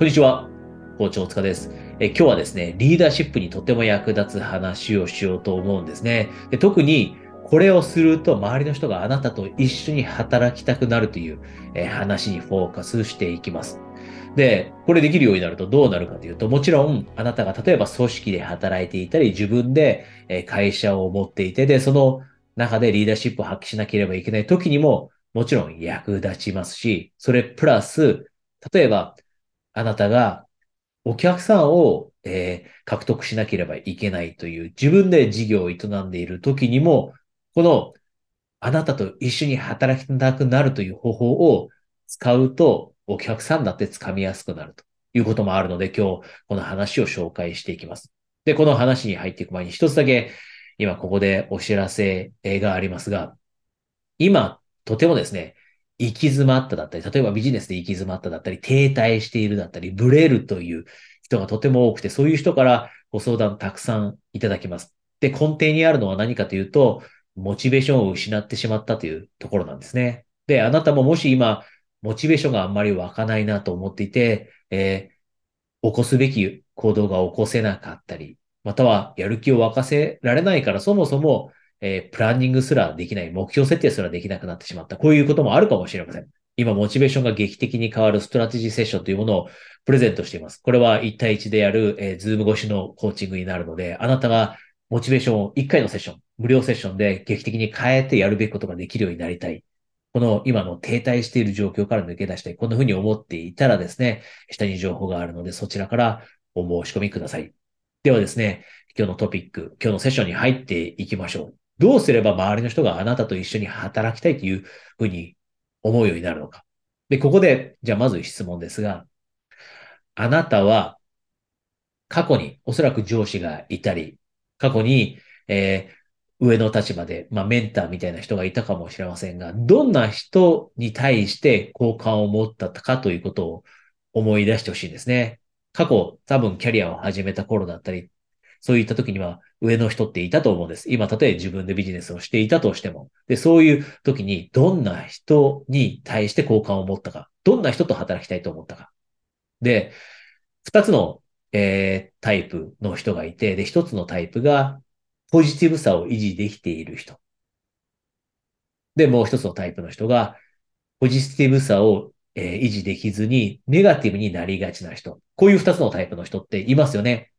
こんにちは。校長塚です。え今日はですね、リーダーシップにとても役立つ話をしようと思うんですね。で特に、これをすると周りの人があなたと一緒に働きたくなるという、え話にフォーカスしていきます。で、これできるようになるとどうなるかというと、もちろん、あなたが例えば組織で働いていたり、自分で会社を持っていて、で、その中でリーダーシップを発揮しなければいけない時にも、もちろん役立ちますし、それプラス、例えば、あなたがお客さんを、えー、獲得しなければいけないという自分で事業を営んでいる時にも、このあなたと一緒に働きたくなるという方法を使うとお客さんだって掴みやすくなるということもあるので今日この話を紹介していきます。で、この話に入っていく前に一つだけ今ここでお知らせがありますが、今とてもですね、行き詰まっただったり、例えばビジネスで行き詰まっただったり、停滞しているだったり、ブレるという人がとても多くて、そういう人からご相談たくさんいただきます。で、根底にあるのは何かというと、モチベーションを失ってしまったというところなんですね。で、あなたももし今、モチベーションがあんまり湧かないなと思っていて、えー、起こすべき行動が起こせなかったり、またはやる気を沸かせられないからそもそもえー、プランニングすらできない、目標設定すらできなくなってしまった。こういうこともあるかもしれません。今、モチベーションが劇的に変わるストラテジーセッションというものをプレゼントしています。これは1対1でやる、えー、ズーム越しのコーチングになるので、あなたがモチベーションを1回のセッション、無料セッションで劇的に変えてやるべきことができるようになりたい。この今の停滞している状況から抜け出したい。こんな風に思っていたらですね、下に情報があるので、そちらからお申し込みください。ではですね、今日のトピック、今日のセッションに入っていきましょう。どうすれば周りの人があなたと一緒に働きたいというふうに思うようになるのか。で、ここで、じゃあまず質問ですが、あなたは過去におそらく上司がいたり、過去に、えー、上の立場で、まあ、メンターみたいな人がいたかもしれませんが、どんな人に対して好感を持ったかということを思い出してほしいんですね。過去、多分キャリアを始めた頃だったり、そういった時には上の人っていたと思うんです。今、例え自分でビジネスをしていたとしても。で、そういう時にどんな人に対して好感を持ったか、どんな人と働きたいと思ったか。で、二つの、えー、タイプの人がいて、で、一つのタイプがポジティブさを維持できている人。で、もう一つのタイプの人がポジティブさを、えー、維持できずにネガティブになりがちな人。こういう二つのタイプの人っていますよね。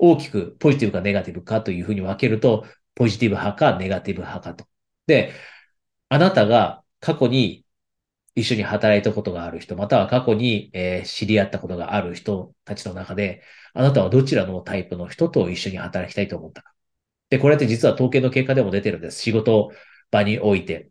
大きくポジティブかネガティブかというふうに分けると、ポジティブ派かネガティブ派かと。で、あなたが過去に一緒に働いたことがある人、または過去に、えー、知り合ったことがある人たちの中で、あなたはどちらのタイプの人と一緒に働きたいと思ったか。で、これって実は統計の結果でも出てるんです。仕事場において、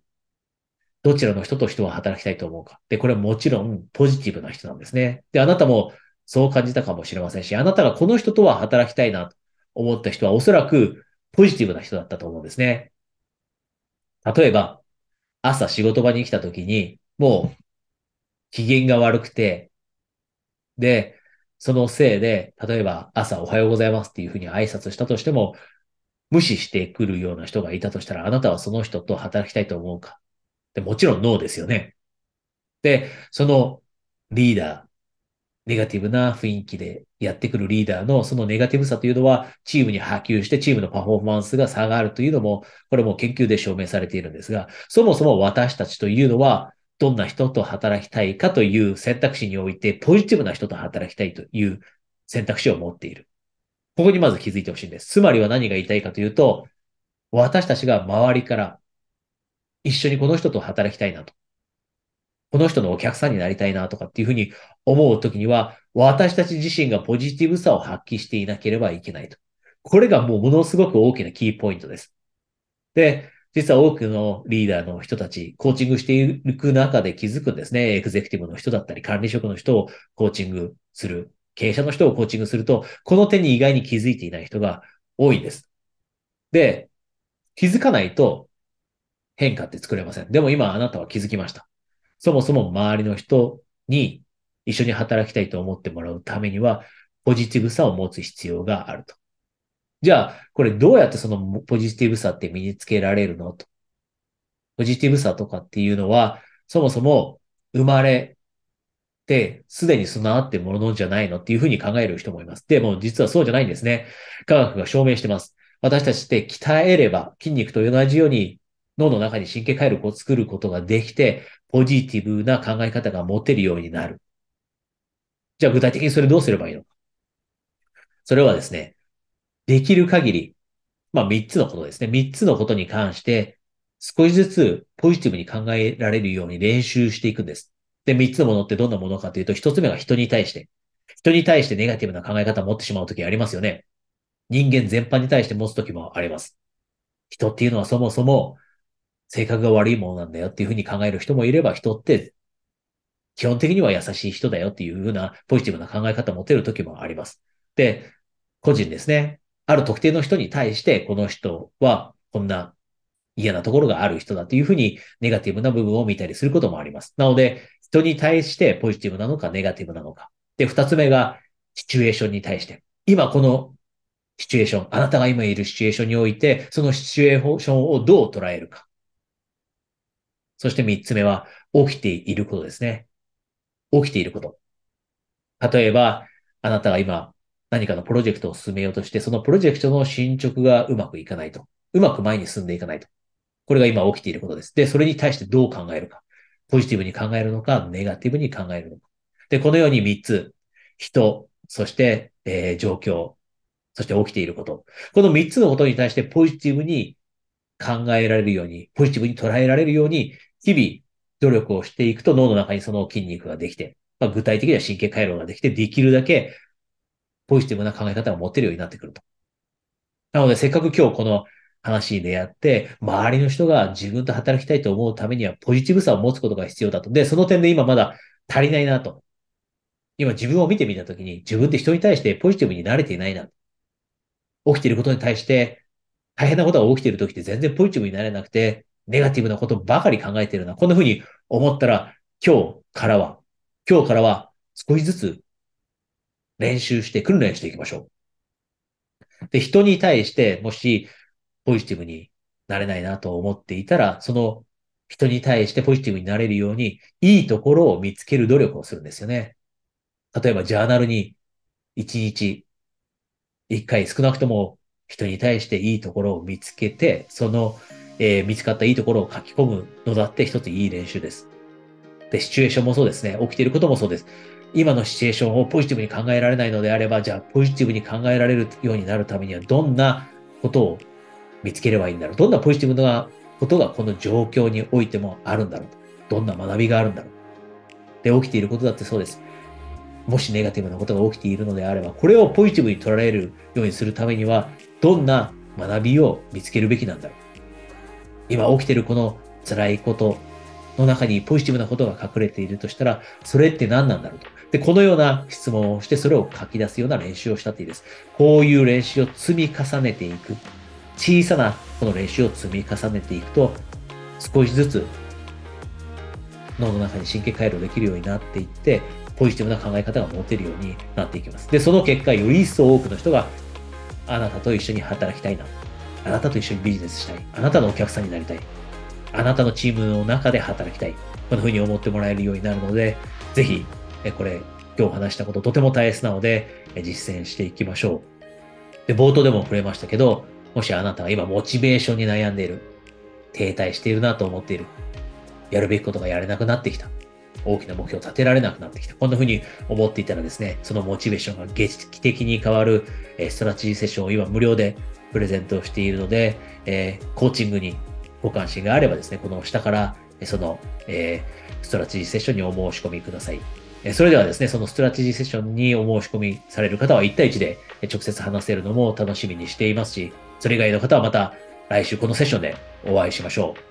どちらの人と人は働きたいと思うか。で、これはもちろんポジティブな人なんですね。で、あなたもそう感じたかもしれませんし、あなたがこの人とは働きたいなと思った人はおそらくポジティブな人だったと思うんですね。例えば、朝仕事場に来た時に、もう機嫌が悪くて、で、そのせいで、例えば朝おはようございますっていうふうに挨拶したとしても、無視してくるような人がいたとしたら、あなたはその人と働きたいと思うかでもちろんノーですよね。で、そのリーダー、ネガティブな雰囲気でやってくるリーダーのそのネガティブさというのはチームに波及してチームのパフォーマンスが差がるというのも、これも研究で証明されているんですが、そもそも私たちというのはどんな人と働きたいかという選択肢においてポジティブな人と働きたいという選択肢を持っている。ここにまず気づいてほしいんです。つまりは何が言いたいかというと、私たちが周りから一緒にこの人と働きたいなと。この人のお客さんになりたいなとかっていうふうに思うときには、私たち自身がポジティブさを発揮していなければいけないと。これがもうものすごく大きなキーポイントです。で、実は多くのリーダーの人たち、コーチングしていく中で気づくんですね。エグゼクティブの人だったり、管理職の人をコーチングする、経営者の人をコーチングすると、この点に意外に気づいていない人が多いんです。で、気づかないと変化って作れません。でも今あなたは気づきました。そもそも周りの人に一緒に働きたいと思ってもらうためには、ポジティブさを持つ必要があると。じゃあ、これどうやってそのポジティブさって身につけられるのと。ポジティブさとかっていうのは、そもそも生まれてすでに備わってものじゃないの？っていうふうに考える人もいます。でも実はそうじゃないんですね。科学が証明してます。私たちって鍛えれば筋肉と同じように脳の中に神経回路を作ることができて、ポジティブな考え方が持てるようになる。じゃあ具体的にそれどうすればいいのか。それはですね、できる限り、まあ3つのことですね。3つのことに関して少しずつポジティブに考えられるように練習していくんです。で、3つのものってどんなものかというと、1つ目が人に対して。人に対してネガティブな考え方を持ってしまうときありますよね。人間全般に対して持つときもあります。人っていうのはそもそも性格が悪いものなんだよっていうふうに考える人もいれば、人って基本的には優しい人だよっていうふうなポジティブな考え方を持てるときもあります。で、個人ですね。ある特定の人に対して、この人はこんな嫌なところがある人だというふうにネガティブな部分を見たりすることもあります。なので、人に対してポジティブなのかネガティブなのか。で、二つ目がシチュエーションに対して。今このシチュエーション、あなたが今いるシチュエーションにおいて、そのシチュエーションをどう捉えるか。そして三つ目は、起きていることですね。起きていること。例えば、あなたが今何かのプロジェクトを進めようとして、そのプロジェクトの進捗がうまくいかないと。うまく前に進んでいかないと。これが今起きていることです。で、それに対してどう考えるか。ポジティブに考えるのか、ネガティブに考えるのか。で、このように3つ。人、そして、えー、状況、そして起きていること。この3つのことに対してポジティブに考えられるように、ポジティブに捉えられるように、日々努力をしていくと脳の中にその筋肉ができて、まあ、具体的には神経回路ができて、できるだけポジティブな考え方を持てるようになってくると。なので、せっかく今日この話に出会って、周りの人が自分と働きたいと思うためにはポジティブさを持つことが必要だと。で、その点で今まだ足りないなと。今自分を見てみたときに自分って人に対してポジティブになれていないな。起きていることに対して大変なことが起きているときって全然ポジティブになれなくて、ネガティブなことばかり考えてるな。こんな風に思ったら今日からは、今日からは少しずつ練習して訓練していきましょう。で、人に対してもしポジティブになれないなと思っていたら、その人に対してポジティブになれるように、いいところを見つける努力をするんですよね。例えば、ジャーナルに1日1回少なくとも人に対していいところを見つけて、その、えー、見つかったいいところを書き込むのだって一ついい練習です。で、シチュエーションもそうですね。起きていることもそうです。今のシチュエーションをポジティブに考えられないのであれば、じゃあポジティブに考えられるようになるためにはどんなことを見つければいいんだろう。どんなポジティブなことがこの状況においてもあるんだろう。どんな学びがあるんだろう。で、起きていることだってそうです。もしネガティブなことが起きているのであれば、これをポジティブに捉えるようにするためには、どんな学びを見つけるべきなんだろう。今起きてるこの辛いことの中にポジティブなことが隠れているとしたら、それって何なんだろうと。で、このような質問をして、それを書き出すような練習をしたっていいです。こういう練習を積み重ねていく。小さなこの練習を積み重ねていくと、少しずつ脳の中に神経回路できるようになっていって、ポジティブな考え方が持てるようになっていきます。で、その結果、より一層多くの人があなたと一緒に働きたいな。あなたと一緒にビジネスしたい。あなたのお客さんになりたい。あなたのチームの中で働きたい。こんな風に思ってもらえるようになるので、ぜひ、これ、今日話したこととても大切なので、実践していきましょう。で、冒頭でも触れましたけど、もしあなたが今モチベーションに悩んでいる、停滞しているなと思っている、やるべきことがやれなくなってきた、大きな目標を立てられなくなってきた、こんな風に思っていたらですね、そのモチベーションが劇的に変わるストラテジーセッションを今無料でプレゼントをしているので、えー、コーチングにご関心があればですね、この下からその、えー、ストラテジーセッションにお申し込みください。それではですね、そのストラテジーセッションにお申し込みされる方は1対1で直接話せるのも楽しみにしていますし、それ以外の方はまた来週このセッションでお会いしましょう。